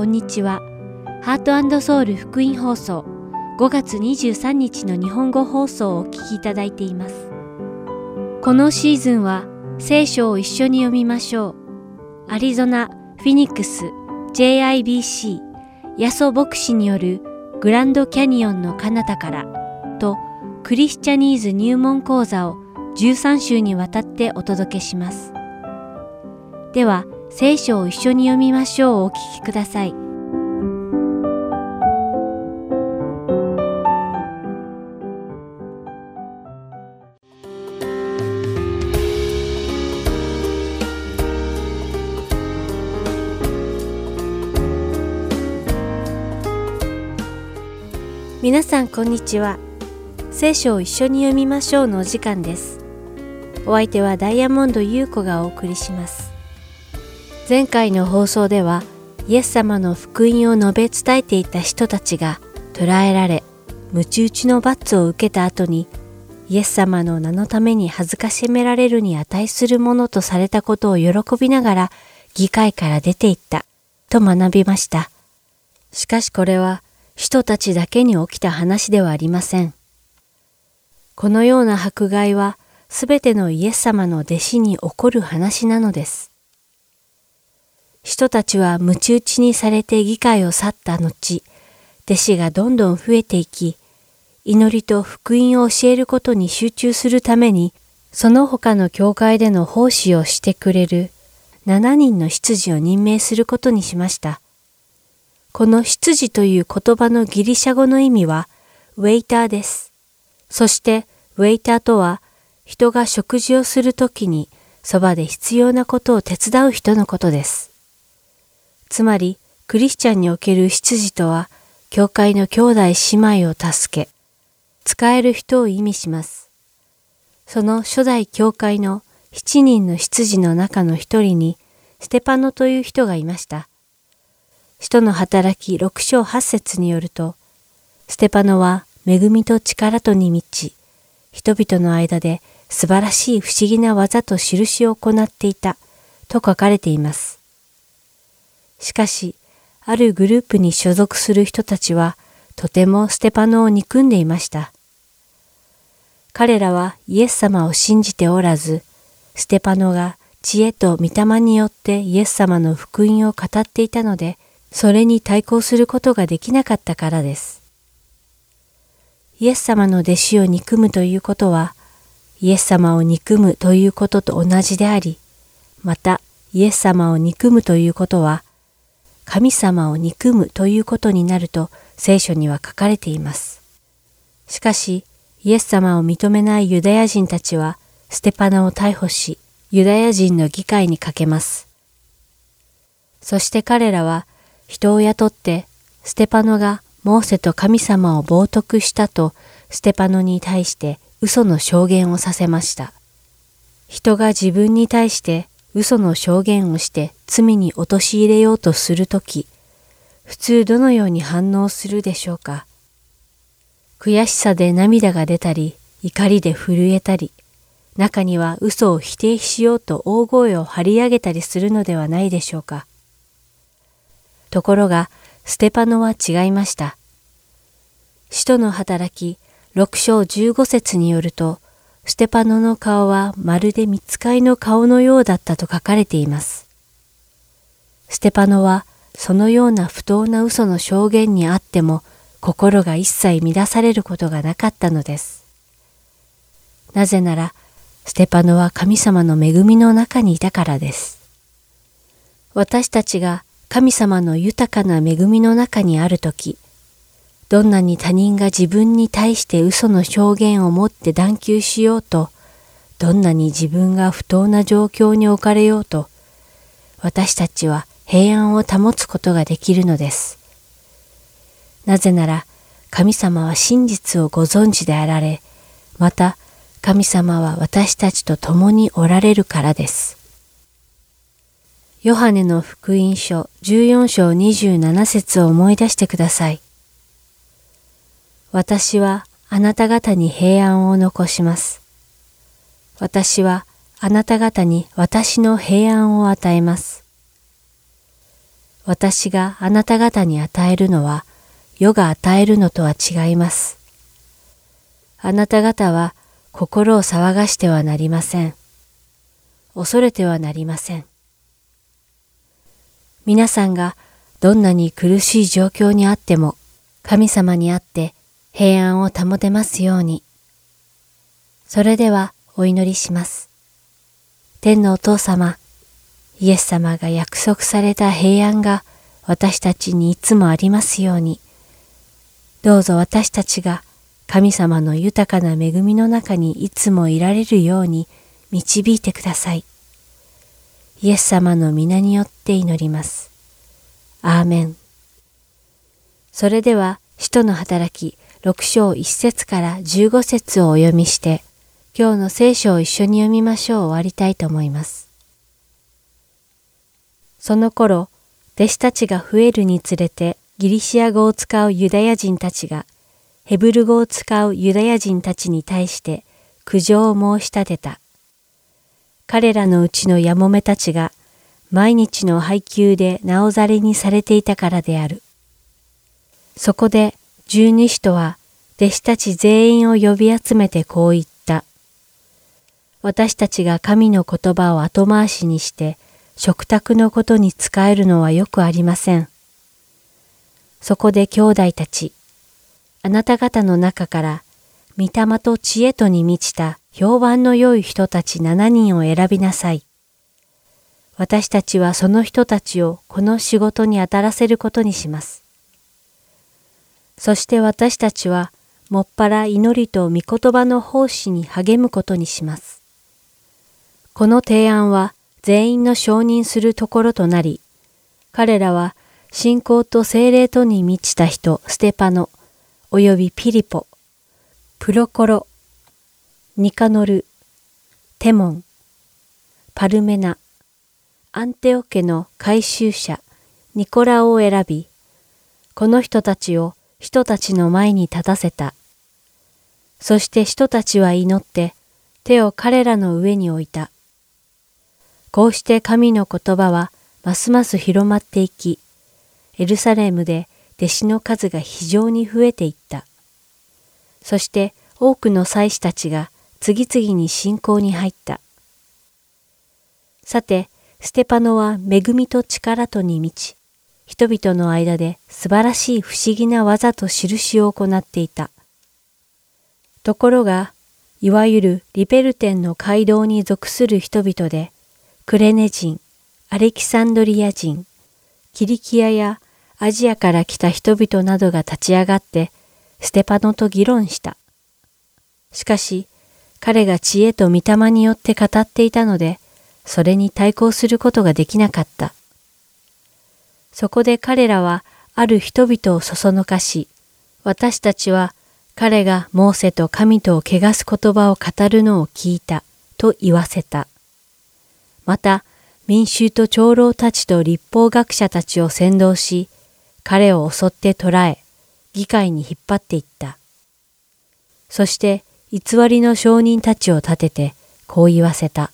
こんにちは。ハートソウル福音放送5月23日の日本語放送をお聞きいただいています。このシーズンは聖書を一緒に読みましょう。アリゾナ、フィニックス、JIBC、ヤソ牧師によるグランドキャニオンの彼方からとクリスチャニーズ入門講座を13週にわたってお届けします。では、聖書を一緒に読みましょうお聞きください。皆さんこんにちは。聖書を一緒に読みましょうのお時間です。お相手はダイヤモンド優子がお送りします。前回の放送ではイエス様の福音を述べ伝えていた人たちが捕らえられ、鞭打ちの罰を受けた後にイエス様の名のために恥ずかしめられるに値するものとされたことを喜びながら議会から出て行ったと学びました。しかしこれは人たちだけに起きた話ではありません。このような迫害はすべてのイエス様の弟子に起こる話なのです。人たちは鞭打ちにされて議会を去った後、弟子がどんどん増えていき、祈りと福音を教えることに集中するために、その他の教会での奉仕をしてくれる7人の執事を任命することにしました。この執事という言葉のギリシャ語の意味は、ウェイターです。そして、ウェイターとは、人が食事をするときに、そばで必要なことを手伝う人のことです。つまり、クリスチャンにおける執事とは、教会の兄弟姉妹を助け、使える人を意味します。その初代教会の七人の執事の中の一人に、ステパノという人がいました。使徒の働き六章八節によると、ステパノは恵みと力とに満ち、人々の間で素晴らしい不思議な技と印を行っていたと書かれています。しかし、あるグループに所属する人たちは、とてもステパノを憎んでいました。彼らはイエス様を信じておらず、ステパノが知恵と御霊によってイエス様の福音を語っていたので、それに対抗することができなかったからです。イエス様の弟子を憎むということは、イエス様を憎むということと同じであり、またイエス様を憎むということは、神様を憎むということになると聖書には書かれています。しかし、イエス様を認めないユダヤ人たちは、ステパナを逮捕し、ユダヤ人の議会にかけます。そして彼らは、人を雇って、ステパノがモーセと神様を冒涜したと、ステパノに対して嘘の証言をさせました。人が自分に対して嘘の証言をして罪に陥れようとするとき、普通どのように反応するでしょうか？悔しさで涙が出たり、怒りで震えたり、中には嘘を否定しようと大声を張り上げたりするのではないでしょうか？ところが、ステパノは違いました。使徒の働き六章十五節によると、ステパノの顔はまるで見つかいの顔のようだったと書かれています。ステパノはそのような不当な嘘の証言にあっても心が一切乱されることがなかったのです。なぜなら、ステパノは神様の恵みの中にいたからです。私たちが神様の豊かな恵みの中にあるとき、どんなに他人が自分に対して嘘の証言を持って断求しようと、どんなに自分が不当な状況に置かれようと、私たちは平安を保つことができるのです。なぜなら、神様は真実をご存知であられ、また神様は私たちと共におられるからです。ヨハネの福音書14章27節を思い出してください。私はあなた方に平安を残します。私はあなた方に私の平安を与えます。私があなた方に与えるのは、世が与えるのとは違います。あなた方は心を騒がしてはなりません。恐れてはなりません。皆さんがどんなに苦しい状況にあっても神様にあって平安を保てますように。それではお祈りします。天のお父様、イエス様が約束された平安が私たちにいつもありますように。どうぞ私たちが神様の豊かな恵みの中にいつもいられるように導いてください。イエス様の皆によって祈ります。アーメン。それでは、使徒の働き6章1節から15節をお読みして、今日の聖書を一緒に読みましょう終わりたいと思います。その頃、弟子たちが増えるにつれてギリシア語を使うユダヤ人たちがヘブル語を使うユダヤ人たちに対して苦情を申し立てた。彼らのうちのやもめたちが毎日の配給でなおざれにされていたからである。そこで十二使徒は弟子たち全員を呼び集めてこう言った。私たちが神の言葉を後回しにして食卓のことに使えるのはよくありません。そこで兄弟たち、あなた方の中から、御霊と知恵とに満ちた評判の良い人たち七人を選びなさい。私たちはその人たちをこの仕事に当たらせることにします。そして私たちは、もっぱら祈りと御言葉の奉仕に励むことにします。この提案は全員の承認するところとなり、彼らは信仰と精霊とに満ちた人ステパノ、およびピリポ、プロコロ、ニカノル、テモン、パルメナ、アンテオ家の改宗者、ニコラを選び、この人たちを人たちの前に立たせた。そして人たちは祈って手を彼らの上に置いた。こうして神の言葉はますます広まっていき、エルサレムで弟子の数が非常に増えていった。そして多くの祭司たちが次々に信仰に入った。さて、ステパノは恵みと力とに満ち、人々の間で素晴らしい不思議な技と印を行っていた。ところが、いわゆるリペルテンの街道に属する人々で、クレネ人、アレキサンドリア人、キリキアやアジアから来た人々などが立ち上がってステパノと議論した。しかし彼が知恵と御霊によって語っていたのでそれに対抗することができなかった。そこで彼らはある人々をそそのかし、私たちは彼がモーセと神とを汚す言葉を語るのを聞いたと言わせた。また民衆と長老たちと立法学者たちを先導し、彼を襲って捕らえ、議会に引っ張っていった。そして偽りの証人たちを立ててこう言わせた。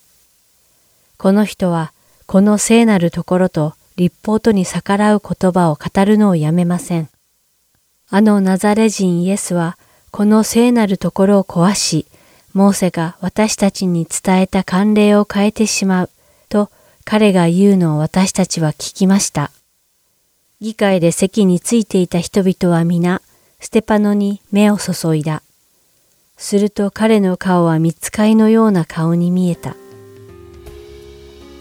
この人はこの聖なるところと立法とに逆らう言葉を語るのをやめません。あのナザレ人イエスはこの聖なるところを壊し、モーセが私たちに伝えた慣例を変えてしまうと彼が言うのを私たちは聞きました。議会で席についていた人々は皆、ステパノに目を注いだ。すると彼の顔は見つかいのような顔に見えた。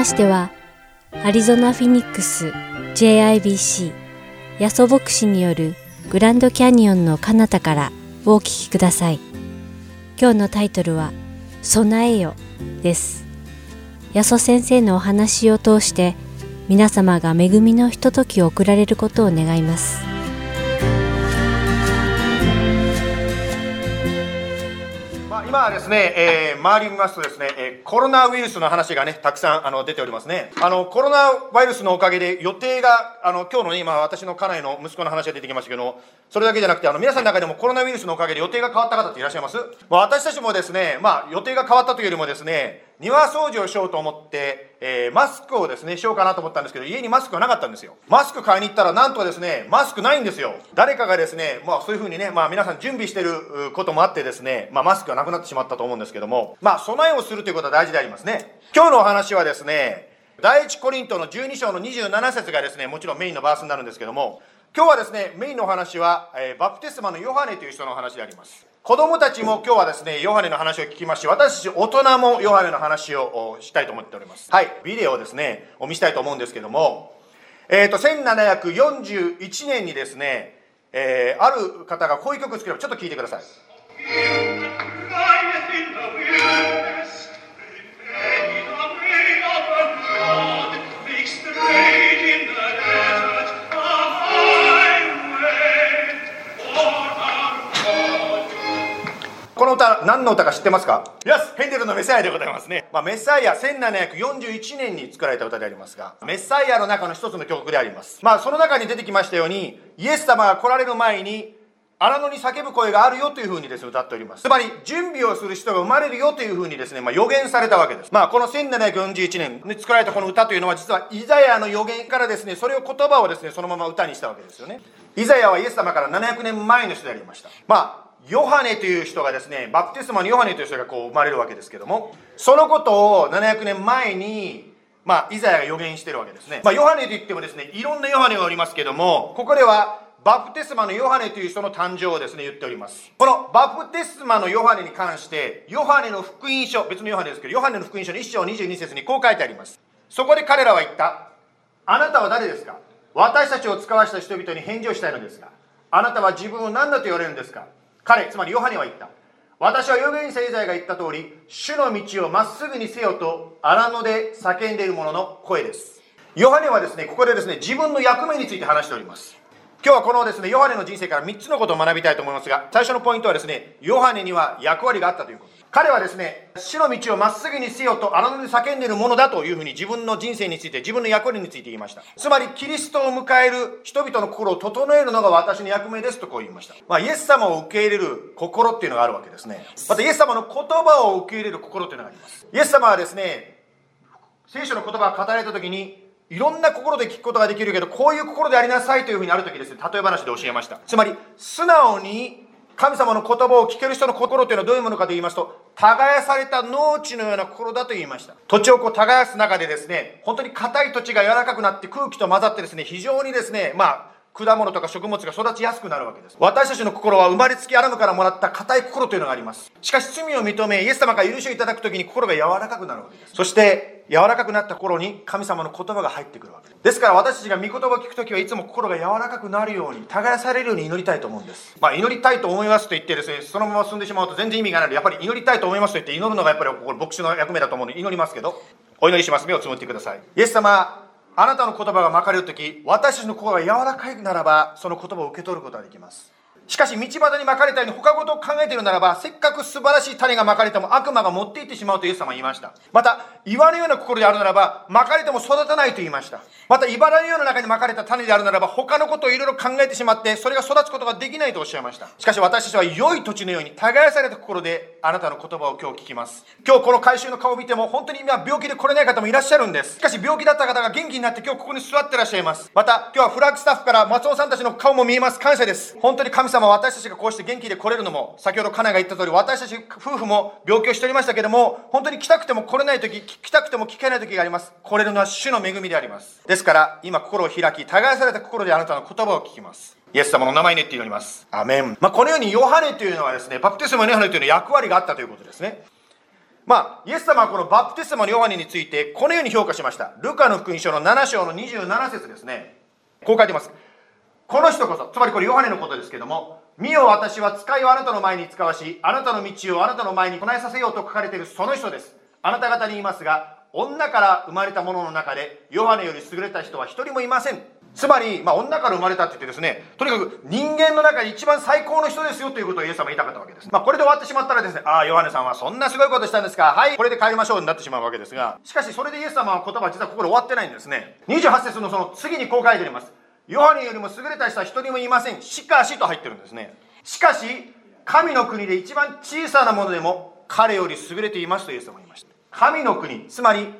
ましては、アリゾナ・フィニックス JIBC ヤソ牧師によるグランドキャニオンの彼方からお聞きください。今日のタイトルは、備えよです。ヤソ先生のお話を通して皆様が恵みのひとときを送られることを願います。今はですね、えー、周り見ますとですね、えー、コロナウイルスの話がね、たくさんあの出ておりますね。あの、コロナウイルスのおかげで予定が、あの、今日のね、今私の家内の息子の話が出てきましたけど、それだけじゃなくて、あの、皆さんの中でもコロナウイルスのおかげで予定が変わった方っていらっしゃいます？まあ、私たちもですね、まあ、予定が変わったというよりもですね、庭掃除をしようと思って、えー、マスクをですね、しようかなと思ったんですけど、家にマスクがなかったんですよ。マスク買いに行ったら、なんとですね、マスクないんですよ。誰かがですね、まあそういうふうにね、まあ皆さん準備してることもあってですね、まあマスクがなくなってしまったと思うんですけども、まあ備えをするということは大事でありますね。今日のお話はですね、第一コリントの12章の27節がですね、もちろんメインのバースになるんですけども、今日はですね、メインのお話は、えー、バプテスマのヨハネという人のお話であります。子供たちも今日はですね、ヨハネの話を聞きまして、私たち大人もヨハネの話をしたいと思っております。はい、ビデオをですね、お見したいと思うんですけども、えっ、ー、と、1741年にですね、えー、ある方がこういう曲を作れば、ちょっと聞いてください。この歌、何の歌か知ってますか？イエスヘンデルのメサイアでございますね。まあ、メサイア、1741年に作られた歌でありますが、メサイアの中の一つの曲であります。まあ、その中に出てきましたように、イエス様が来られる前に、荒野に叫ぶ声があるよというふうにですね、歌っております。つまり、準備をする人が生まれるよというふうにですね、まあ、予言されたわけです。まあ、この1741年に作られたこの歌というのは、実はイザヤの予言からですね、それを言葉をですね、そのまま歌にしたわけですよね。イザヤはイエス様から700年前の人でありました。まあ、ヨハネという人がですね、バプテスマのヨハネという人がこう生まれるわけですけども、そのことを700年前に、まあ、イザヤが予言してるわけですね。まあ、ヨハネといってもですね、いろんなヨハネがおりますけども、ここでは、バプテスマのヨハネという人の誕生をですね、言っております。このバプテスマのヨハネに関して、ヨハネの福音書、別のヨハネですけど、ヨハネの福音書の1章22節にこう書いてあります。そこで彼らは言った。あなたは誰ですか？私たちを使わした人々に返事をしたいのですが、あなたは自分を何だと言われるんですか？彼、つまりヨハネは言った。私は預言者イザヤが言った通り、主の道をまっすぐにせよと荒野で叫んでいる者の声です。ヨハネはですね、ここでですね、自分の役目について話しております。今日はこのですね、ヨハネの人生から3つのことを学びたいと思いますが、最初のポイントはですね、ヨハネには役割があったということ。彼はですね、死の道をまっすぐにせよと荒野で叫んでいるものだというふうに自分の人生について、自分の役割について言いました。つまり、キリストを迎える人々の心を整えるのが私の役目ですとこう言いました。まあ、イエス様を受け入れる心っていうのがあるわけですね。また、イエス様の言葉を受け入れる心っていうのがあります。イエス様はですね、聖書の言葉を語られた時に、いろんな心で聞くことができるけど、こういう心でありなさいというふうにある時ですね、例え話で教えました。つまり、素直に神様の言葉を聞ける人の心というのはどういうものかと言いますと、耕された農地のような心だと言いました。土地をこう耕す中でですね、本当に硬い土地が柔らかくなって空気と混ざってですね、非常にですね、まあ、果物とか食物が育ちやすくなるわけです。私たちの心は生まれつきアラムからもらった硬い心というのがあります。しかし罪を認め、イエス様が許しをいただくときに心が柔らかくなるわけです。そして、柔らかくなった頃に神様の言葉が入ってくるわけです。ですから私たちが御言葉を聞くときはいつも心が柔らかくなるように、耕されるように祈りたいと思うんです。まあ祈りたいと思いますと言ってですね、そのまま進んでしまうと全然意味がないので、やっぱり祈りたいと思いますと言って祈るのがやっぱりこ牧師の役目だと思うので祈りますけど、お祈りします。目をつむってください。イエス様、あなたの言葉がまかれるとき、私の心が柔らかいならば、その言葉を受け取ることができます。しかし道端にまかれたように他事を考えているならば、せっかく素晴らしい種がまかれても悪魔が持っていってしまうとイエス様は言いました。また、岩のような心であるならば、まかれても育たないと言いました。また、茨のような中にまかれた種であるならば、他のことをいろいろ考えてしまって、それが育つことができないとおっしゃいました。しかし私たちは良い土地のように、耕された心であなたの言葉を今日聞きます。今日この回収の顔を見ても、本当に今病気で来れない方もいらっしゃるんです。しかし病気だった方が元気になって今日ここに座ってらっしゃいます。また、今日はフラッグスタッフから松尾さんたちの顔も見えます。感謝です。本当に神様は私たちがこうして元気で来れるのも、先ほど家内が言った通り、私たち夫婦も病気をしておりましたけども、本当に来たくても来れない時、来たくても聞けない時があります。来れるのは主の恵みであります。ですから、今心を開き、耕された心であなたの言葉を聞きます。イエス様の名前にって祈ります。アメン。まあ、このようにヨハネというのはですね、バプテスマのヨハネというのは役割があったということですね。まあ、イエス様はこのバプテスマのヨハネについてこのように評価しました。ルカの福音書の7章の27節ですね。こう書いてます。この人こそ、つまりこれヨハネのことですけども、見よ私は使いをあなたの前に使わし、あなたの道をあなたの前に唱えさせようと書かれているその人です。あなた方に言いますが、女から生まれた者のの中で、ヨハネより優れた人は一人もいません。つまり、まあ、女から生まれたって言ってですね、とにかく人間の中で一番最高の人ですよということをイエス様は言いたかったわけです。まあ、これで終わってしまったらですね、ああ、ヨハネさんはそんなすごいことしたんですか、はい、これで帰りましょうになってしまうわけですが、しかしそれでイエス様は言葉は実はここで終わってないんですね。28節のその次にこう書いてあります。ヨハネよりも優れた人は一人もいません。しかしと入ってるんですね。しかし、神の国で一番小さなものでも彼より優れていますとイエス様は言いました。神の国、つまり、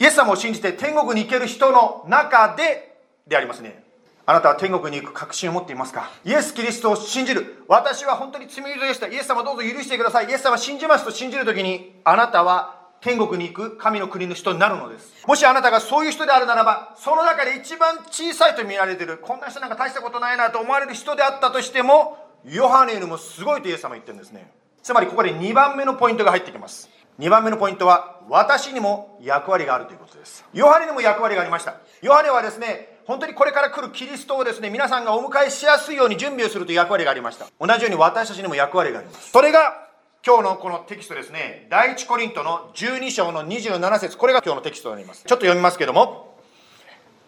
イエス様を信じて天国に行ける人の中ででありますね。あなたは天国に行く確信を持っていますか？イエス・キリストを信じる。私は本当に罪人でした。イエス様どうぞ許してください。イエス様信じますと信じるときに、あなたは天国に行く神の国の人になるのです。もしあなたがそういう人であるならば、その中で一番小さいと見られている、こんな人なんか大したことないなと思われる人であったとしても、ヨハネよりもすごいとイエス様言ってるんですね。つまりここで2番目のポイントが入ってきます。2番目のポイントは、私にも役割があるということです。ヨハネにも役割がありました。ヨハネはですね、本当にこれから来るキリストをですね、皆さんがお迎えしやすいように準備をするという役割がありました。同じように私たちにも役割があります。それが、今日のこのテキストですね、第一コリントの12章の27節これが今日のテキストになります。ちょっと読みますけども、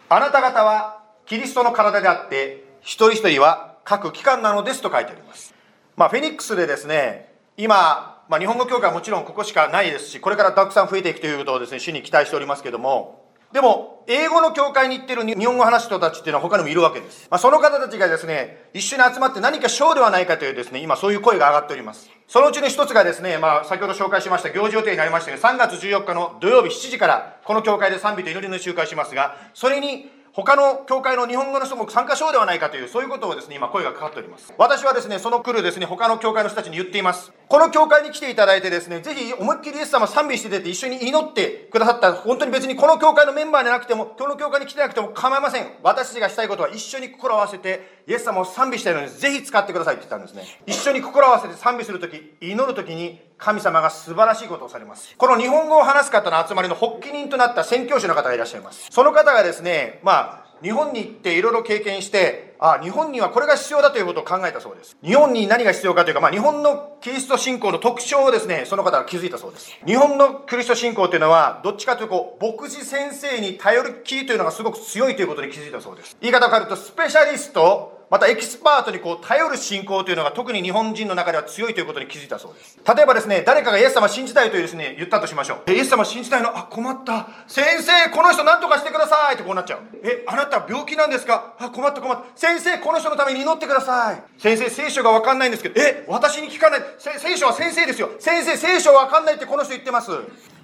あなた方はキリストの体であって、一人一人は各機関なのですと書いてあります。まあ、フェニックスでですね、今、まあ、日本語教会はもちろんここしかないですし、これからたくさん増えていくということをですね、主に期待しておりますけども、でも、英語の教会に行ってる日本語話す人たちっていうのは他にもいるわけです。まあ、その方たちがですね、一緒に集まって何か賞ではないかというですね、今そういう声が上がっております。そのうちの一つがですね、まあ、先ほど紹介しました行事予定になりましたが、3月14日の土曜日7時から、この教会で賛美と祈りの集会しますが、それに他の教会の日本語の人も参加しようではないかという、そういうことをですね、今声がかかっております。私はですね、その来るですね、他の教会の人たちに言っています。この教会に来ていただいてですね、ぜひ思いっきりイエス様賛美して出て一緒に祈ってくださった、本当に別にこの教会のメンバーでなくても、この教会に来てなくても構いません。私たちがしたいことは一緒に心を合わせて、イエス様を賛美したいので、ぜひ使ってくださいって言ったんですね。一緒に心を合わせて賛美するとき、祈るときに、神様が素晴らしいことをされます。この日本語を話す方の集まりの発起人となった宣教師の方がいらっしゃいます。その方がですね、まあ、日本に行っていろいろ経験して、あ、日本にはこれが必要だということを考えたそうです。日本に何が必要かというか、まあ、日本のキリスト信仰の特徴をですね、その方が気づいたそうです。日本のキリスト信仰というのは、どっちかというと、牧師先生に頼る気というのがすごく強いということに気づいたそうです。言い方を変えると、スペシャリスト、またエキスパートにこう頼る信仰というのが特に日本人の中では強いということに気づいたそうです。例えばですね、誰かがイエス様信じたいというですね、言ったとしましょう。イエス様信じたいの？あ、困った。先生、この人何とかしてくださいってこうなっちゃう。え、あなた病気なんですか？あ、困った困った。先生、この人のために祈ってください。先生、聖書がわかんないんですけど、え、私に聞かない。聖書は先生ですよ。先生、聖書わかんないってこの人言ってます。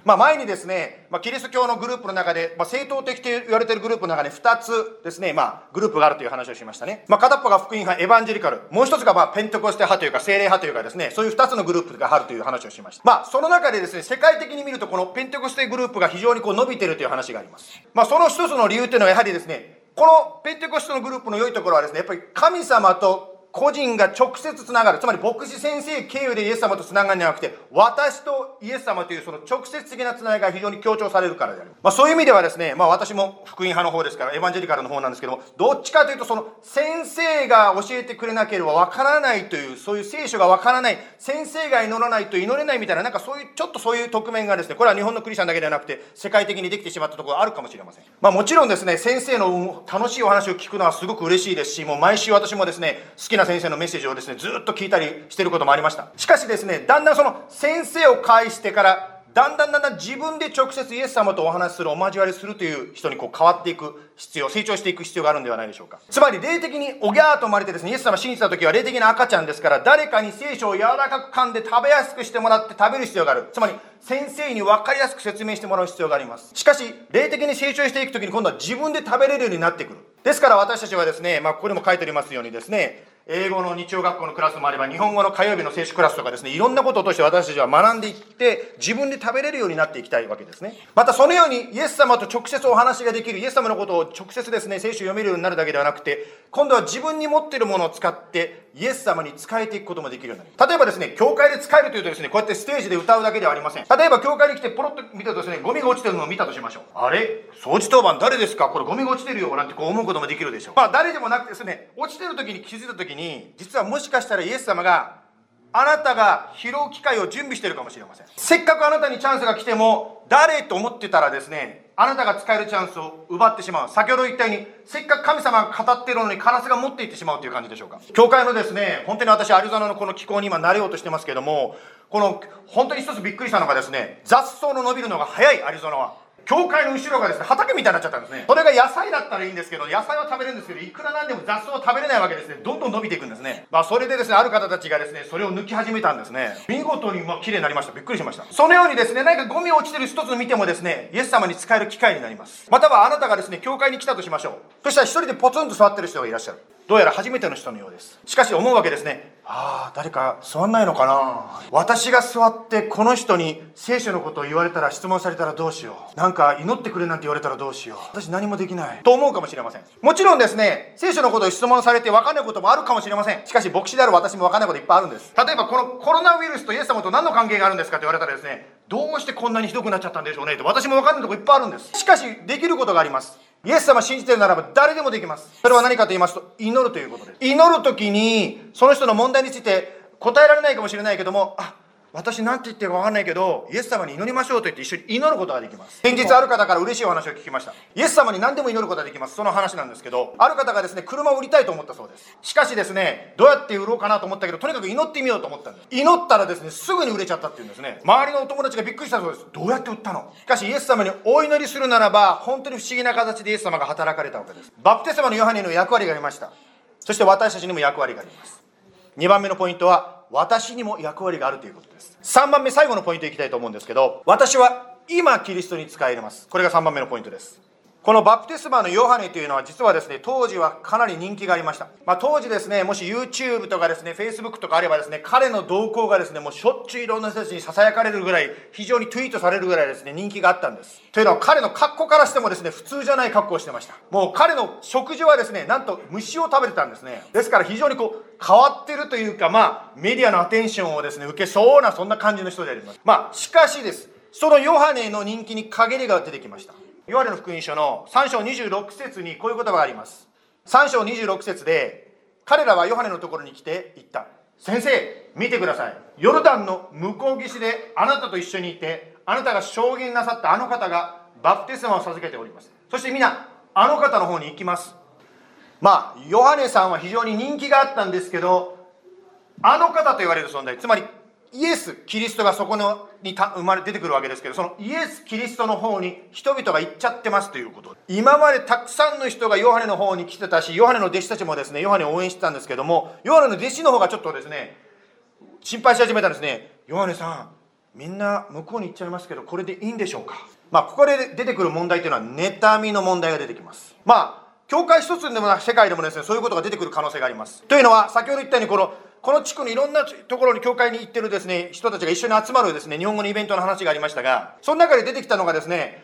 まあ、前にですね、まあ、キリスト教のグループの中で、まあ、正統的と言われているグループの中で2つですね、まあ、グループがあるという話をしましたね。まあ、片っぽが福音派、エヴァンジェリカル。もう一つが、まあ、ペンテコステ派というか、精霊派というかですね、そういう2つのグループがあるという話をしました。まあ、その中でですね、世界的に見ると、このペンテコステグループが非常にこう伸びているという話があります。まあ、その一つの理由というのは、やはりですね、このペンテコステのグループの良いところはですね、やっぱり神様と個人が直接つながる。つまり牧師先生経由でイエス様とつながるんじゃなくて、私とイエス様というその直接的なつながりが非常に強調されるからである。まあそういう意味ではですね、まあ私も福音派の方ですから、エヴァンジェリカルの方なんですけども、どっちかというとその先生が教えてくれなければわからないという、そういう聖書がわからない、先生が祈らないと祈れないみたいな、なんかそういう、ちょっとそういう側面がですね、これは日本のクリスチャンだけではなくて、世界的にできてしまったところがあるかもしれません。まあもちろんですね、先生の楽しいお話を聞くのはすごく嬉しいですし、もう毎週私もですね、好きな先生のメッセージをですね、ずっと聞いたりしてることもありました。しかしですね、だんだんその先生を介してから、だんだんだんだん自分で直接イエス様とお話しする、お交わりするという人にこう変わっていく必要、成長していく必要があるんではないでしょうか。つまり霊的におぎゃーと生まれてですね、イエス様信じた時は霊的な赤ちゃんですから、誰かに聖書を柔らかく噛んで食べやすくしてもらって食べる必要がある。つまり、先生に分かりやすく説明してもらう必要があります。しかし、霊的に成長していく時に今度は自分で食べれるようになってくる。ですから私たちはですね、まあ、ここにも書いてありますようにですね、英語の日曜学校のクラスもあれば、日本語の火曜日の聖書クラスとかですね、いろんなことを通して私たちは学んでいって、自分で食べれるようになっていきたいわけですね。またそのように、イエス様と直接お話ができる、イエス様のことを直接ですね、聖書を読めるようになるだけではなくて、今度は自分に持っているものを使って、イエス様に仕えていくこともできるようになる。例えばですね、教会で使えるというとですね、こうやってステージで歌うだけではありません。例えば教会に来てポロッと見たとですね、ゴミが落ちてるのを見たとしましょう。あれ？掃除当番誰ですか？これゴミが落ちてるよ。なんてこう思うこともできるでしょう。まあ誰でもなくてですね、落ちてる時に気づいた時に、実はもしかしたらイエス様があなたが拾う機会を準備してるかもしれません。せっかくあなたにチャンスが来ても誰と思ってたらですねあなたが使えるチャンスを奪ってしまう。先ほど言ったようにせっかく神様が語ってるのにカラスが持っていってしまうという感じでしょうか。教会のですね本当に私アリゾナのこの気候に今慣れようとしてますけどもこの本当に一つびっくりしたのがですね雑草の伸びるのが早いアリゾナは。教会の後ろがですね、畑みたいになっちゃったんですね。それが野菜だったらいいんですけど、野菜は食べれるんですけど、いくらなんでも雑草は食べれないわけですね。どんどん伸びていくんですね。まあ、それでですね、ある方たちがですね、それを抜き始めたんですね。見事に、まあ、綺麗になりました。びっくりしました。そのようにですね、何かゴミ落ちてる一つの見てもですね、イエス様に使える機会になります。またはあなたがですね、教会に来たとしましょう。そしたら一人でポツンと座ってる人がいらっしゃる。どうやら初めての人のようです。しかし思うわけですね。ああ、誰か座んないのかな？私が座ってこの人に聖書のことを言われたら質問されたらどうしよう。なんか祈ってくれなんて言われたらどうしよう。私何もできない。と思うかもしれません。もちろんですね、聖書のことを質問されて分かんないこともあるかもしれません。しかし牧師である私も分かんないこといっぱいあるんです。例えばこのコロナウイルスとイエス様と何の関係があるんですかって言われたらですね、どうしてこんなにひどくなっちゃったんでしょうねと私も分かんないとこいっぱいあるんです。しかしできることがあります。イエス様信じてるならば誰でもできます。それは何かと言いますと、祈るということです。祈るときに、その人の問題について答えられないかもしれないけども、あ、私何て言ってるか分かんないけど、イエス様に祈りましょうと言って一緒に祈ることができます。先日ある方から嬉しいお話を聞きました。イエス様に何でも祈ることができます。その話なんですけど、ある方がですね、車を売りたいと思ったそうです。しかしですね、どうやって売ろうかなと思ったけど、とにかく祈ってみようと思ったんです。祈ったらですね、すぐに売れちゃったっていうんですね。周りのお友達がびっくりしたそうです。どうやって売ったの？しかしイエス様にお祈りするならば、本当に不思議な形でイエス様が働かれたわけです。バプテスマのヨハネの役割がありました。そして私たちにも役割があります。2番目のポイントは、私にも役割があるということです。3番目、最後のポイントいきたいと思うんですけど、私は今キリストに使えます。これが3番目のポイントです。このバプテスマのヨハネというのは実はですね、当時はかなり人気がありました。まあ、当時ですね、もし YouTube とかですね、Facebook とかあればですね、彼の動向がですね、もうしょっちゅういろんな人たちに囁かれるぐらい、非常にツイートされるぐらいですね、人気があったんです。というのは彼の格好からしてもですね、普通じゃない格好をしてました。もう彼の食事はですね、なんと虫を食べてたんですね。ですから非常にこう、変わってるというか、まあ、メディアのアテンションをですね、受けそうな、そんな感じの人であります。まあ、しかしです。そのヨハネの人気に陰りが出てきました。ヨハネの福音書の3章26節にこういう言葉があります。3章26節で、彼らはヨハネのところに来て言った。先生、見てください。ヨルダンの向こう岸であなたと一緒にいて、あなたが証言なさったあの方がバプテスマを授けております。そして皆、あの方の方に行きます。まあ、ヨハネさんは非常に人気があったんですけど、あの方と言われる存在、つまりイエス・キリストがそこのに生まれ出てくるわけですけどそのイエス・キリストの方に人々が行っちゃってますということ。今までたくさんの人がヨハネの方に来てたしヨハネの弟子たちもですねヨハネを応援してたんですけどもヨハネの弟子の方がちょっとですね心配し始めたんですね。ヨハネさんみんな向こうに行っちゃいますけどこれでいいんでしょうか？まあここで出てくる問題というのは妬みの問題が出てきます。まあ教会一つでもなく世界でもですねそういうことが出てくる可能性があります。というのは先ほど言ったようにこのこの地区のいろんなところに教会に行ってるですね、人たちが一緒に集まるですね、日本語のイベントの話がありましたが、その中で出てきたのがですね、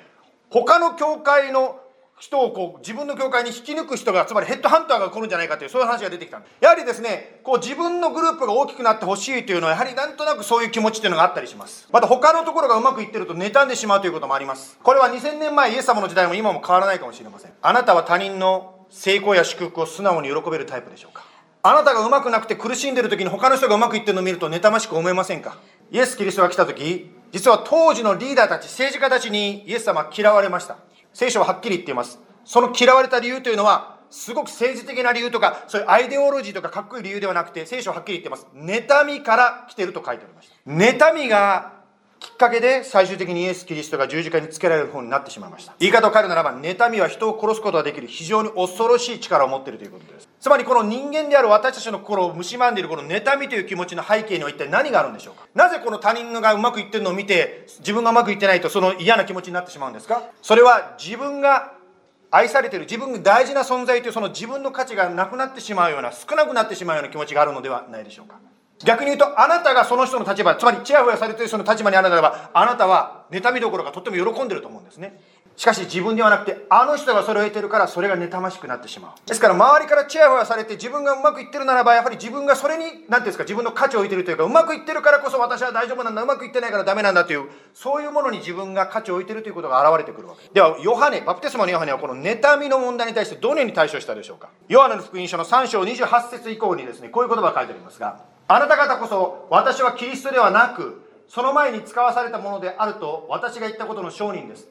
他の教会の人をこう自分の教会に引き抜く人がつまりヘッドハンターが来るんじゃないかというそういう話が出てきたんです。やはりですねこう自分のグループが大きくなってほしいというのはやはりなんとなくそういう気持ちというのがあったりします。また他のところがうまくいってると妬んでしまうということもあります。これは2000年前イエス様の時代も今も変わらないかもしれません。あなたは他人の成功や祝福を素直に喜べるタイプでしょうか？あなたがうまくなくて苦しんでる時に他の人がうまくいってるのを見ると妬ましく思えませんか？イエス・キリストが来た時実は当時のリーダーたち政治家たちにイエス様は嫌われました。聖書ははっきり言っています。その嫌われた理由というのはすごく政治的な理由とかそういうアイデオロジーとかかっこいい理由ではなくて聖書ははっきり言っています。妬みから来てると書いてありました。妬みがきっかけで最終的にイエス・キリストが十字架につけられる方になってしまいました。言い方を変えるならば妬みは人を殺すことができる非常に恐ろしい力を持っているということです。つまりこの人間である私たちの心を蝕んでいるこの妬みという気持ちの背景には一体何があるんでしょうか？なぜこの他人がうまくいってるのを見て自分がうまくいってないとその嫌な気持ちになってしまうんですか？それは自分が愛されている自分が大事な存在というその自分の価値がなくなってしまうような少なくなってしまうような気持ちがあるのではないでしょうか？逆に言うとあなたがその人の立場つまりちやほやされている人の立場にあるならばあなたは妬みどころがとっても喜んでると思うんですね。しかし自分ではなくてあの人がそれを得てるからそれが妬ましくなってしまう。ですから周りからチヤホヤされて自分がうまくいってるならばやはり自分がそれに何ていうんですか自分の価値を置いてるというかうまくいってるからこそ私は大丈夫なんだうまくいってないからダメなんだというそういうものに自分が価値を置いてるということが現れてくるわけ。ではヨハネバプテスマのヨハネはこの妬みの問題に対してどのように対処したでしょうか。ヨハネの福音書の3章28節以降にですねこういう言葉が書いてありますがあなた方こそ私はキリストではなくその前に使わされたものであると私が言ったことの証人です。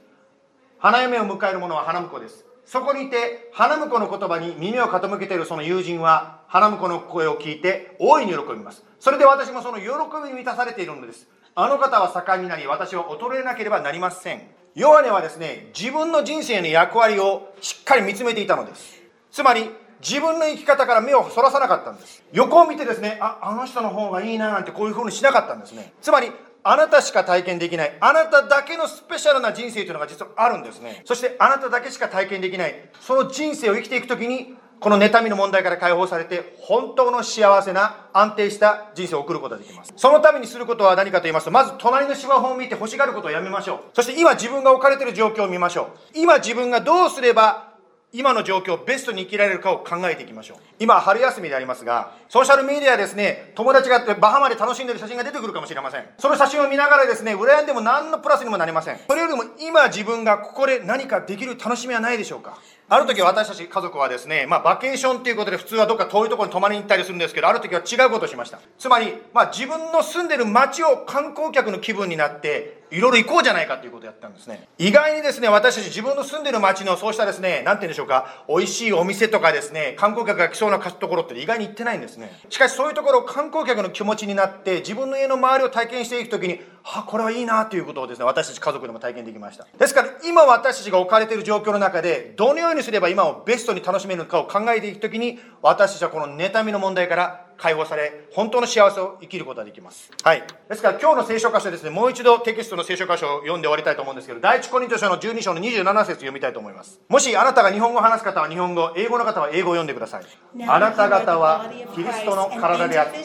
花嫁を迎える者は花婿です。そこにいて花婿の言葉に耳を傾けているその友人は花婿の声を聞いて大いに喜びます。それで私もその喜びに満たされているのです。あの方は盛んになり私は衰えなければなりません。ヨハネはですね自分の人生の役割をしっかり見つめていたのです。つまり自分の生き方から目をそらさなかったんです横を見てですねああの人の方がいいななんてこういうふうにしなかったんですねつまりあなたしか体験できない、あなただけのスペシャルな人生というのが実はあるんですね。そしてあなただけしか体験できない、その人生を生きていくときに、この妬みの問題から解放されて、本当の幸せな安定した人生を送ることができます。そのためにすることは何かと言いますと、まず隣の芝生を見て欲しがることをやめましょう。そして今自分が置かれている状況を見ましょう。今自分がどうすれば今の状況をベストに生きられるかを考えていきましょう。今春休みでありますがソーシャルメディアですね友達がバハマで楽しんでる写真が出てくるかもしれません。その写真を見ながらですね羨んでも何のプラスにもなりません。それよりも今自分がここで何かできる楽しみはないでしょうか？ある時私たち家族はですね、まあ、バケーションっていうことで普通はどっか遠いところに泊まりに行ったりするんですけど、ある時は違うことをしました。つまり、まあ、自分の住んでる街を観光客の気分になって、いろいろ行こうじゃないかということをやったんですね。意外にですね、私たち自分の住んでる街のそうしたですね、なんて言うんでしょうか、美味しいお店とかですね、観光客が来そうなところって意外に行ってないんですね。しかしそういうところを観光客の気持ちになって、自分の家の周りを体験していくときに、あ、これはいいなということをですね、私たち家族でも体験できました。ですから、今私たちが置かれている状況の中で、どのようにすれば今をベストに楽しめるのかを考えていくときに、私たちはこの妬みの問題から解放され、本当の幸せを生きることができます。はい。ですから今日の聖書箇所ですね、もう一度テキストの聖書箇所を読んで終わりたいと思うんですけど、第一コリント書の12章の27節読みたいと思います。もしあなたが日本語を話す方は日本語、英語の方は英語を読んでください。あなた方はキリストの体であって、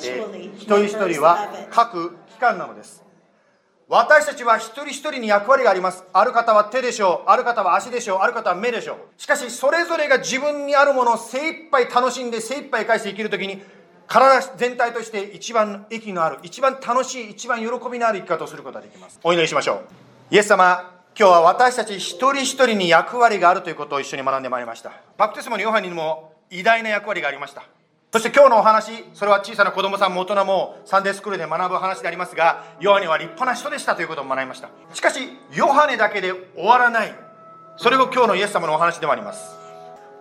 一人一人は各機関なのです。私たちは一人一人に役割があります。ある方は手でしょう。ある方は足でしょう。ある方は目でしょう。しかし、それぞれが自分にあるものを精一杯楽しんで精一杯返して生きるときに、体全体として一番益のある、一番楽しい、一番喜びのある生き方をすることができます。お祈りしましょう。イエス様、今日は私たち一人一人に役割があるということを一緒に学んでまいりました。バプテスマのヨハネにも偉大な役割がありました。そして今日のお話、それは小さな子供さんも大人もサンデースクールで学ぶ話でありますが、ヨハネは立派な人でしたということを学びました。しかし、ヨハネだけで終わらない。それが今日のイエス様のお話でもあります。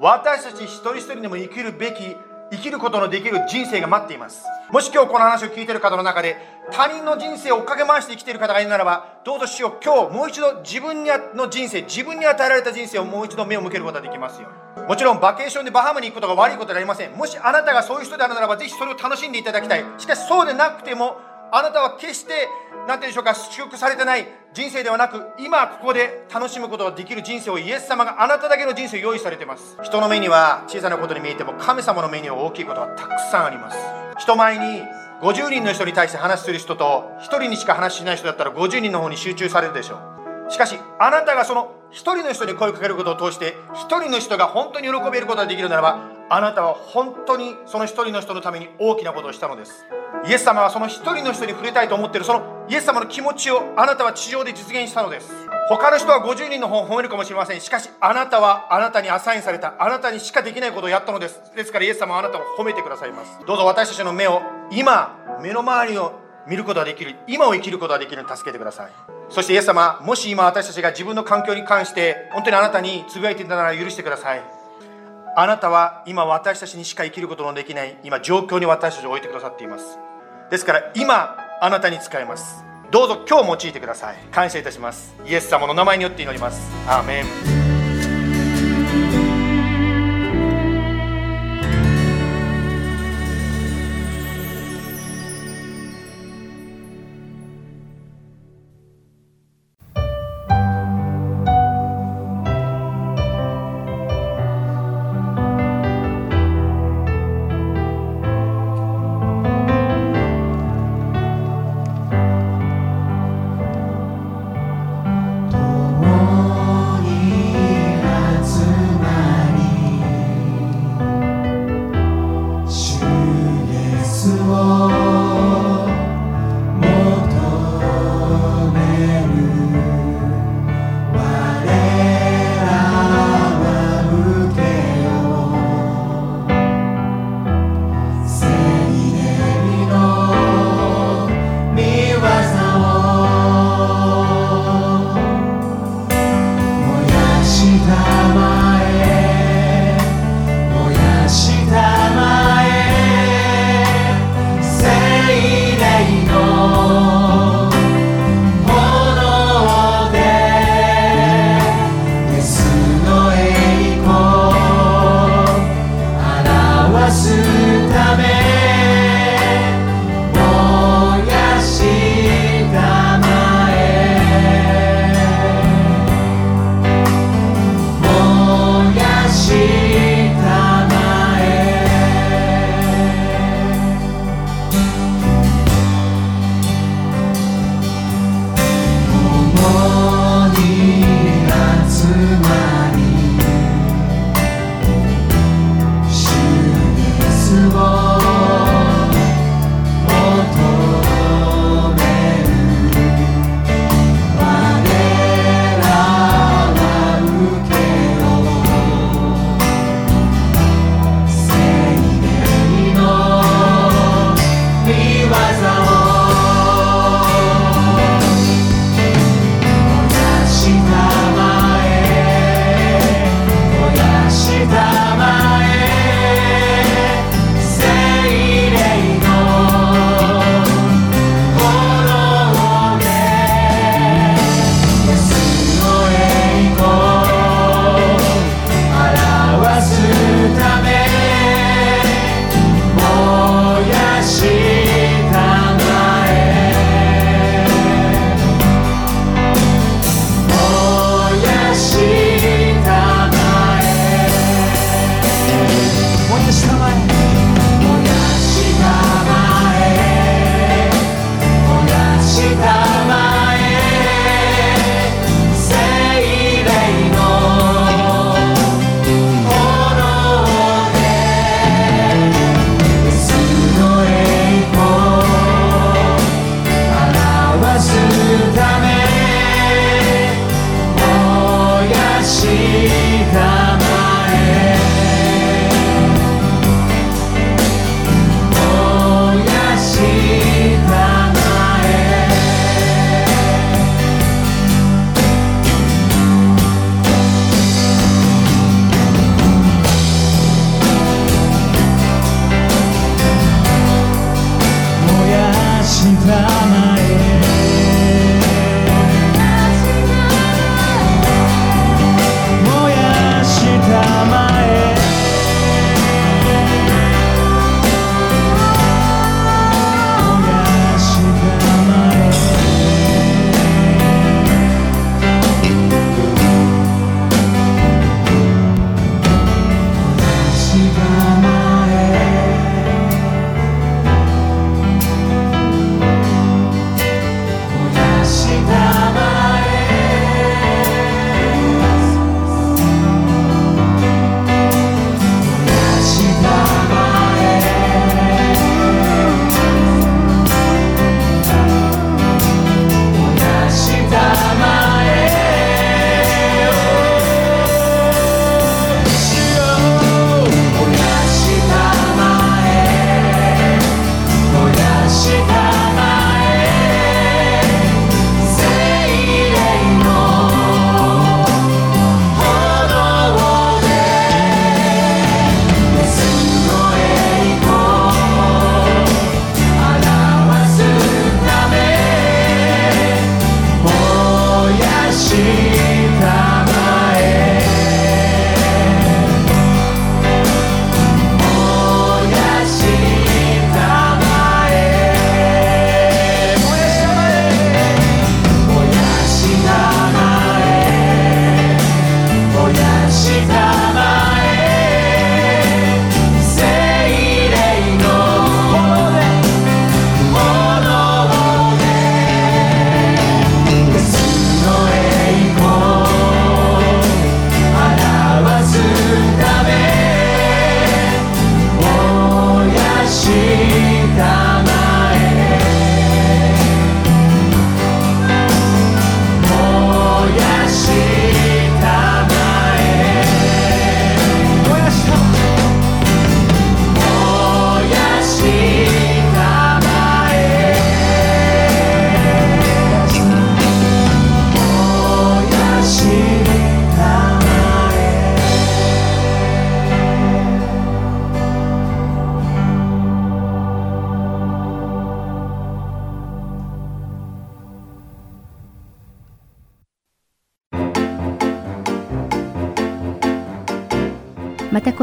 私たち一人一人でも生きるべき生きることのできる人生が待っていますもし今日この話を聞いている方の中で他人の人生を追っかけ回して生きている方がいるならばどうぞしよう今日もう一度自分の人生自分に与えられた人生をもう一度目を向けることができますよもちろんバケーションでバハムに行くことが悪いことではありません。もしあなたがそういう人であるならばぜひそれを楽しんでいただきたい。しかしそうでなくてもあなたは決して何て言うんでしょうか祝福されてない人生ではなく今ここで楽しむことができる人生をイエス様があなただけの人生を用意されています。人の目には小さなことに見えても神様の目には大きいことがたくさんあります。人前に50人の人に対して話する人と1人にしか話しない人だったら50人の方に集中されるでしょう。しかしあなたがその1人の人に声をかけることを通して1人の人が本当に喜べることができるならばあなたは本当にその1人の人のために大きなことをしたのです。イエス様はその一人の人に触れたいと思っているそのイエス様の気持ちをあなたは地上で実現したのです。他の人は50人の本を褒めるかもしれません。しかしあなたはあなたにアサインされた。あなたにしかできないことをやったのです。ですからイエス様はあなたを褒めてくださいます。どうぞ私たちの目を今目の周りを見ることができる。今を生きることができる。ように助けてください。そしてイエス様もし今私たちが自分の環境に関して本当にあなたにつぶやいていたなら許してください。あなたは今私たちにしか生きることのできない今状況に私たちを置いてくださっています。ですから今あなたに使えます。どうぞ今日用いてください。感謝いたします。イエス様の名前によって祈ります。アーメン。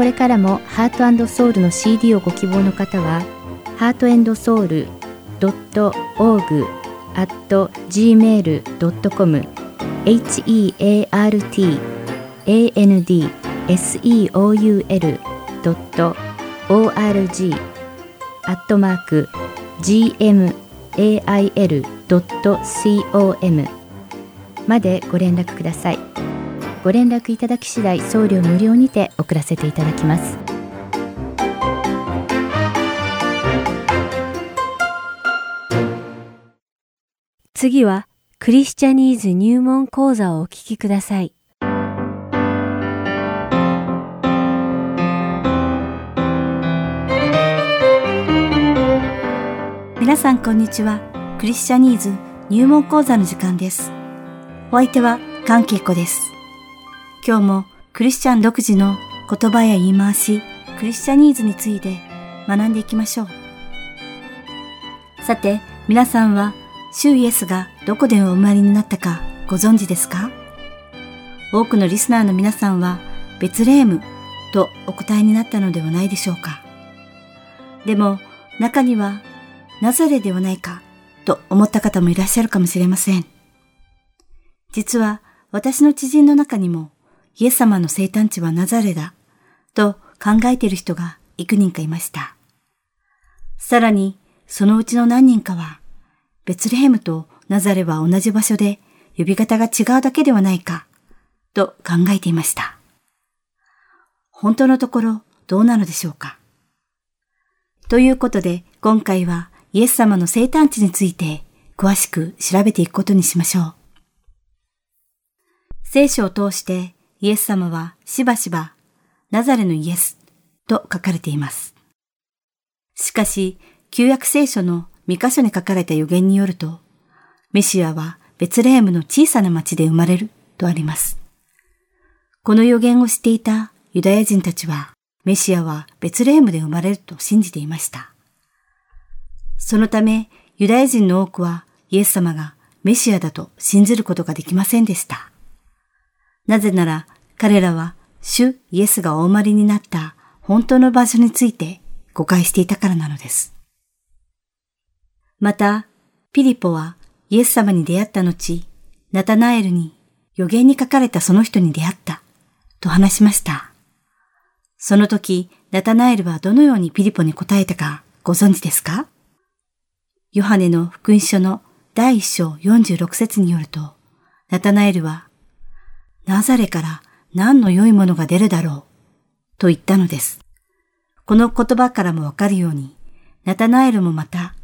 これからもハートソウルの CD をご希望の方は、ハートソウル .org at gmail.com heart and seoul.org アットマーク gmail.com までご連絡ください。ご連絡いただき次第送料無料にて送らせていただきます。次はクリスチャニーズ入門講座をお聞きください。皆さんこんにちは。クリスチャニーズ入門講座の時間です。お相手は関係子です。今日もクリスチャン独自の言葉や言い回し、クリスチャニーズについて学んでいきましょう。さて、皆さんは、主イエスがどこでお生まれになったかご存知ですか？多くのリスナーの皆さんは、ベツレームとお答えになったのではないでしょうか？でも、中には、ナザレではないかと思った方もいらっしゃるかもしれません。実は、私の知人の中にも、イエス様の生誕地はナザレだ、と考えている人が幾人かいました。さらに、そのうちの何人かは、ベツレヘムとナザレは同じ場所で呼び方が違うだけではないか、と考えていました。本当のところどうなのでしょうかということで、今回はイエス様の生誕地について詳しく調べていくことにしましょう。聖書を通してイエス様はしばしばナザレのイエスと書かれています。しかし、旧約聖書の三箇所に書かれた予言によると、メシアはベツレヘムの小さな町で生まれるとあります。この予言をしていたユダヤ人たちは、メシアはベツレヘムで生まれると信じていました。そのため、ユダヤ人の多くはイエス様がメシアだと信じることができませんでした。なぜなら彼らは主イエスがお生まれになった本当の場所について誤解していたからなのです。また、ピリポはイエス様に出会った後、ナタナエルに予言に書かれたその人に出会ったと話しました。その時、ナタナエルはどのようにピリポに答えたかご存知ですか？ヨハネの福音書の第一章46節によると、ナタナエルは、ナザレから何の良いものが出るだろう、と言ったのです。この言葉からもわかるように、ナタナエルもまた、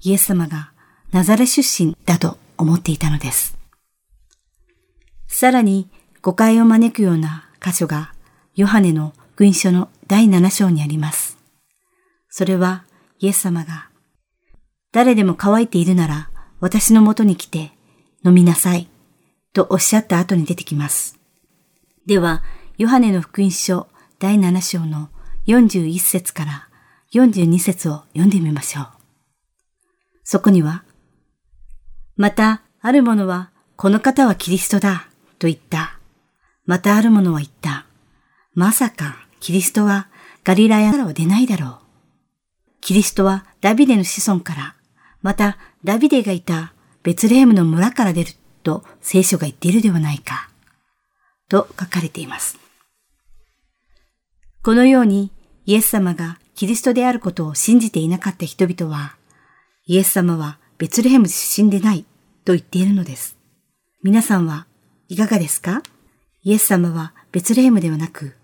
イエス様がナザレ出身だと思っていたのです。さらに、誤解を招くような箇所が、ヨハネの福音書の第7章にあります。それは、イエス様が、誰でも乾いているなら、私のもとに来て、飲みなさい、とおっしゃった後に出てきます。では、ヨハネの福音書第7章の41節から42節を読んでみましょう。そこには、また、ある者は、この方はキリストだ、と言った。またある者は言った。まさか、キリストはガリラヤからは出ないだろう。キリストはダビデの子孫から、またダビデがいたベツレヘムの村から出ると聖書が言っているではないか。と書かれています。このようにイエス様がキリストであることを信じていなかった人々は、イエス様はベツレヘム出身でないと言っているのです。皆さんはいかがですか？イエス様はベツレヘムではなく、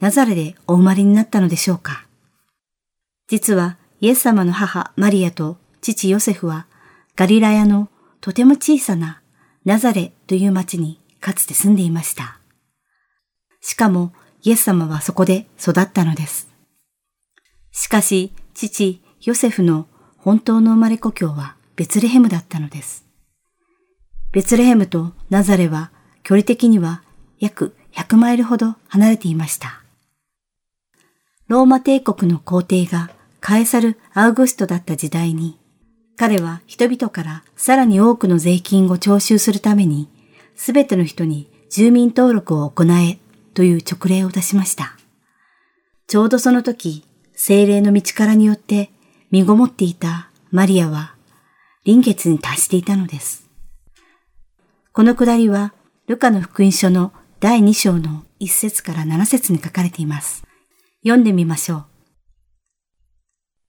ナザレでお生まれになったのでしょうか？実はイエス様の母マリアと父ヨセフはガリラヤのとても小さなナザレという町にかつて住んでいました。しかも、イエス様はそこで育ったのです。しかし、父、ヨセフの本当の生まれ故郷はベツレヘムだったのです。ベツレヘムとナザレは距離的には約100マイルほど離れていました。ローマ帝国の皇帝がカエサル・アウグストだった時代に、彼は人々からさらに多くの税金を徴収するためにすべての人に住民登録を行えという勅令を出しました。ちょうどその時、精霊の道からによって身ごもっていたマリアは臨月に達していたのです。このくだりは、ルカの福音書の第2章の1節から7節に書かれています。読んでみましょう。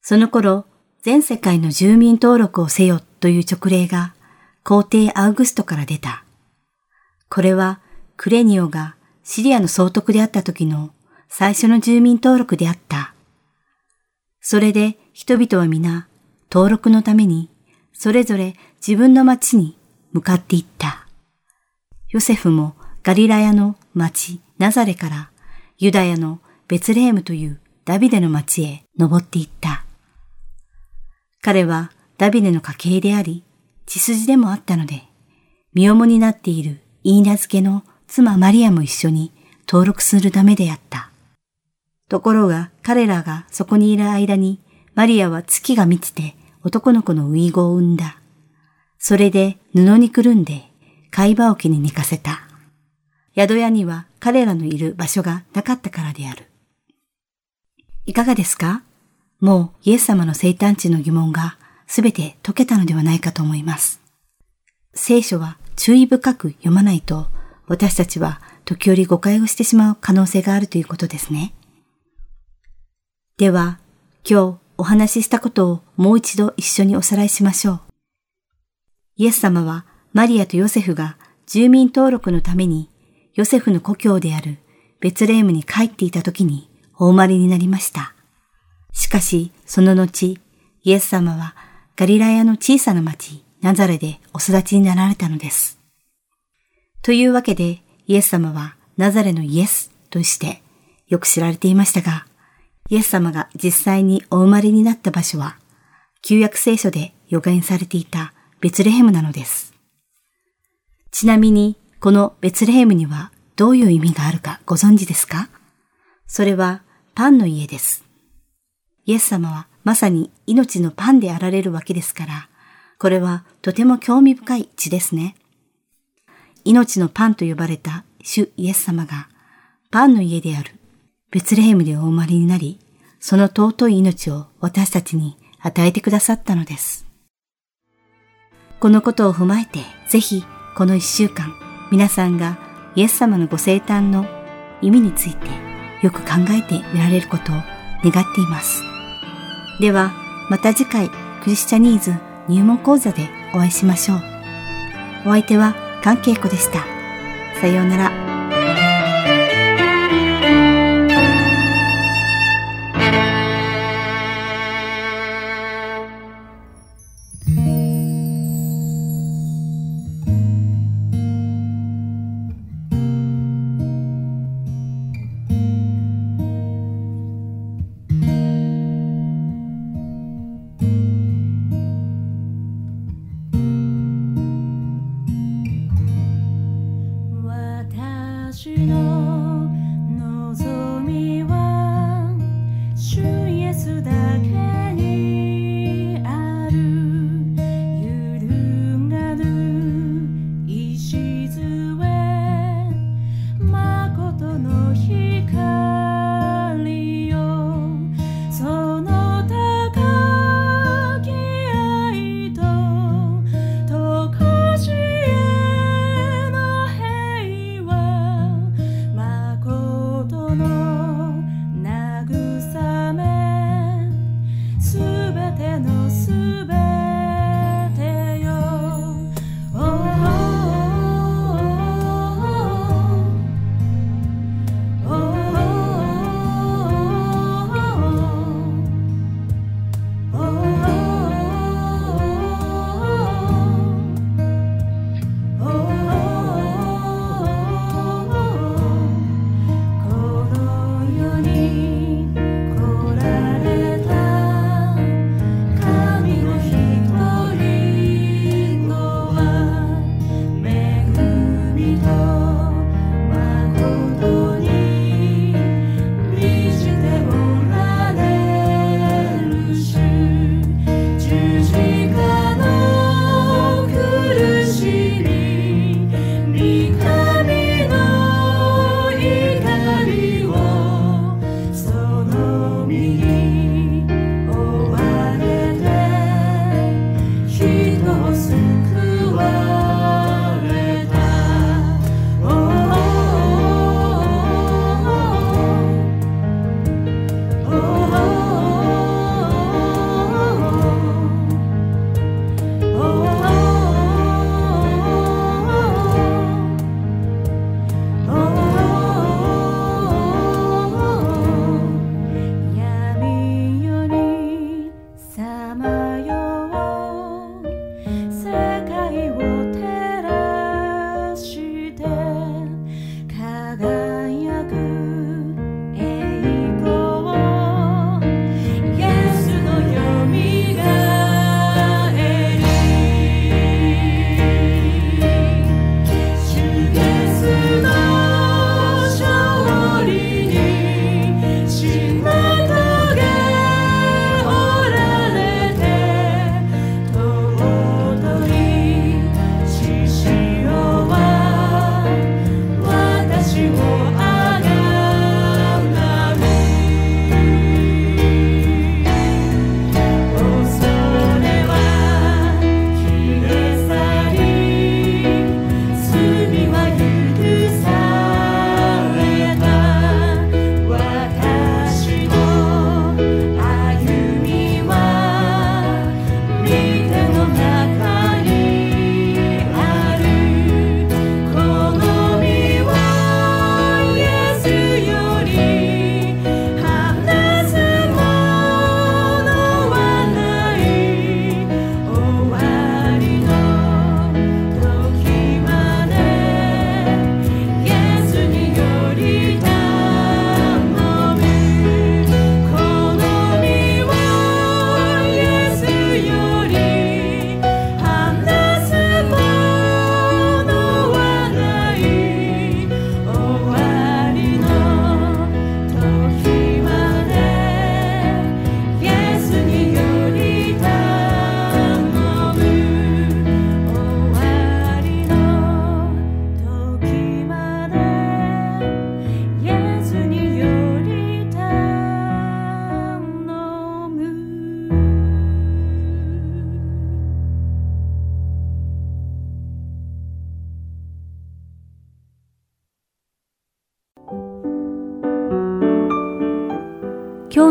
その頃、全世界の住民登録をせよという勅令が皇帝アウグストから出た。これはクレニオがシリアの総督であった時の最初の住民登録であった。それで人々は皆登録のためにそれぞれ自分の町に向かっていった。ヨセフもガリラヤの町ナザレからユダヤのベツレームというダビデの町へ登っていった。彼はダビデの家系であり、血筋でもあったので、身重になっているイーナ付けの妻マリアも一緒に登録するためであった。ところが彼らがそこにいる間に、マリアは月が満ちて男の子の遺語を産んだ。それで布にくるんで貝羽桶に寝かせた。宿屋には彼らのいる場所がなかったからである。いかがですか？もうイエス様の生誕地の疑問がすべて解けたのではないかと思います。聖書は注意深く読まないと私たちは時折誤解をしてしまう可能性があるということですね。では、今日お話ししたことをもう一度一緒におさらいしましょう。イエス様はマリアとヨセフが住民登録のためにヨセフの故郷であるベツレームに帰っていた時にお生まれになりました。しかし、その後、イエス様はガリラヤの小さな町、ナザレでお育ちになられたのです。というわけで、イエス様はナザレのイエスとしてよく知られていましたが、イエス様が実際にお生まれになった場所は、旧約聖書で予言されていたベツレヘムなのです。ちなみに、このベツレヘムにはどういう意味があるかご存知ですか？それはパンの家です。イエス様はまさに命のパンであられるわけですから、これはとても興味深い地ですね。命のパンと呼ばれた主イエス様がパンの家であるベツレヘムでお生まれになり、その尊い命を私たちに与えてくださったのです。このことを踏まえて、ぜひこの一週間、皆さんがイエス様のご生誕の意味についてよく考えてみられることを願っています。では、また次回、クリスチャニーズ入門講座でお会いしましょう。お相手は関係子でした。さようなら。